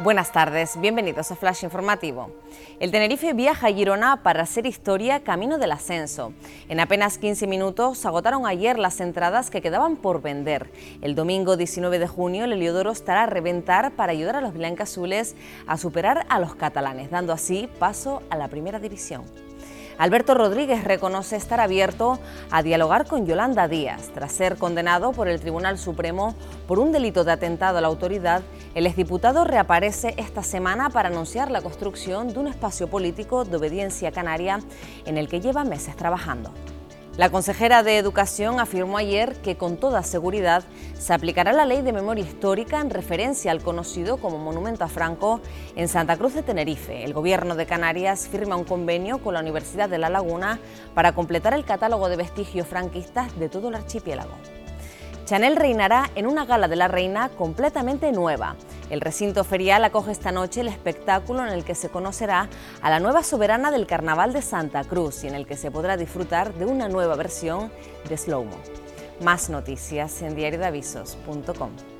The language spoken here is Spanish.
Buenas tardes, bienvenidos a Flash Informativo. El Tenerife viaja a Girona para hacer historia camino del ascenso. En apenas 15 minutos agotaron ayer las entradas que quedaban por vender. El domingo 19 de junio el Heliodoro estará a reventar para ayudar a los blancas-azules a superar a los catalanes, dando así paso a la primera división. Alberto Rodríguez reconoce estar abierto a dialogar con Yolanda Díaz. Tras ser condenado por el Tribunal Supremo por un delito de atentado a la autoridad, el exdiputado reaparece esta semana para anunciar la construcción de un espacio político de obediencia canaria en el que lleva meses trabajando. La consejera de Educación afirmó ayer que con toda seguridad se aplicará la ley de memoria histórica en referencia al conocido como Monumento a Franco en Santa Cruz de Tenerife. El Gobierno de Canarias firma un convenio con la Universidad de La Laguna para completar el catálogo de vestigios franquistas de todo el archipiélago. Chanel reinará en una gala de la reina completamente nueva. El recinto ferial acoge esta noche el espectáculo en el que se conocerá a la nueva soberana del Carnaval de Santa Cruz y en el que se podrá disfrutar de una nueva versión de Slow Mo. Más noticias en diariodavisos.com.